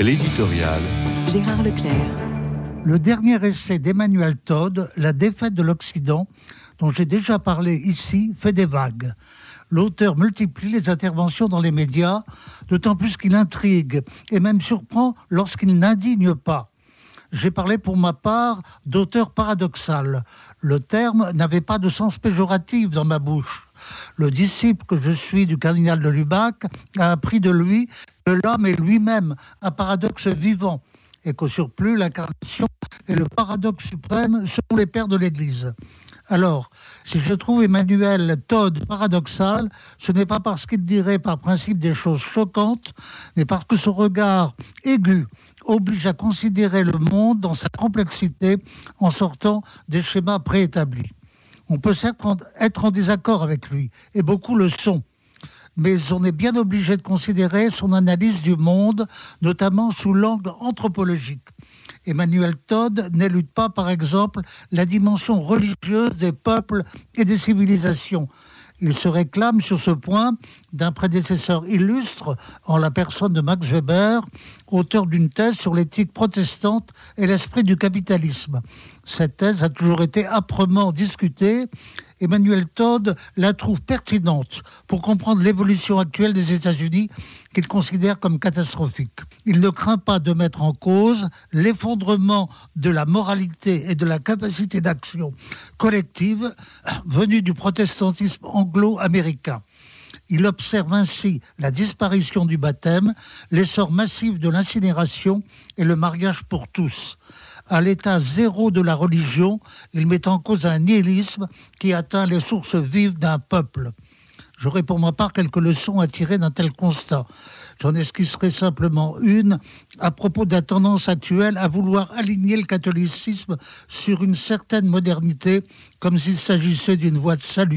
L'éditorial. Gérard Leclerc. Le dernier essai d'Emmanuel Todd, La défaite de l'Occident, dont j'ai déjà parlé ici, fait des vagues. L'auteur multiplie les interventions dans les médias, d'autant plus qu'il intrigue et même surprend lorsqu'il n'indigne pas. J'ai parlé pour ma part d'auteur paradoxal. Le terme n'avait pas de sens péjoratif dans ma bouche. Le disciple que je suis du cardinal de Lubac a appris de lui que l'homme est lui-même un paradoxe vivant et qu'au surplus, l'incarnation est le paradoxe suprême selon les pères de l'Église. Alors, si je trouve Emmanuel Todd paradoxal, ce n'est pas parce qu'il dirait par principe des choses choquantes, mais parce que son regard aigu oblige à considérer le monde dans sa complexité en sortant des schémas préétablis. On peut certes être en désaccord avec lui, et beaucoup le sont, mais on est bien obligé de considérer son analyse du monde, notamment sous l'angle anthropologique. Emmanuel Todd n'élude pas, par exemple, la dimension religieuse des peuples et des civilisations. Il se réclame sur ce point d'un prédécesseur illustre en la personne de Max Weber, auteur d'une thèse sur l'éthique protestante et l'esprit du capitalisme. Cette thèse a toujours été âprement discutée. Emmanuel Todd la trouve pertinente pour comprendre l'évolution actuelle des États-Unis qu'il considère comme catastrophique. Il ne craint pas de mettre en cause l'effondrement de la moralité et de la capacité d'action collective venue du protestantisme anglo-américain. Il observe ainsi la disparition du baptême, l'essor massif de l'incinération et le mariage pour tous. À l'état zéro de la religion, il met en cause un nihilisme qui atteint les sources vives d'un peuple. J'aurais pour ma part quelques leçons à tirer d'un tel constat. J'en esquisserai simplement une à propos de la tendance actuelle à vouloir aligner le catholicisme sur une certaine modernité, comme s'il s'agissait d'une voie de salut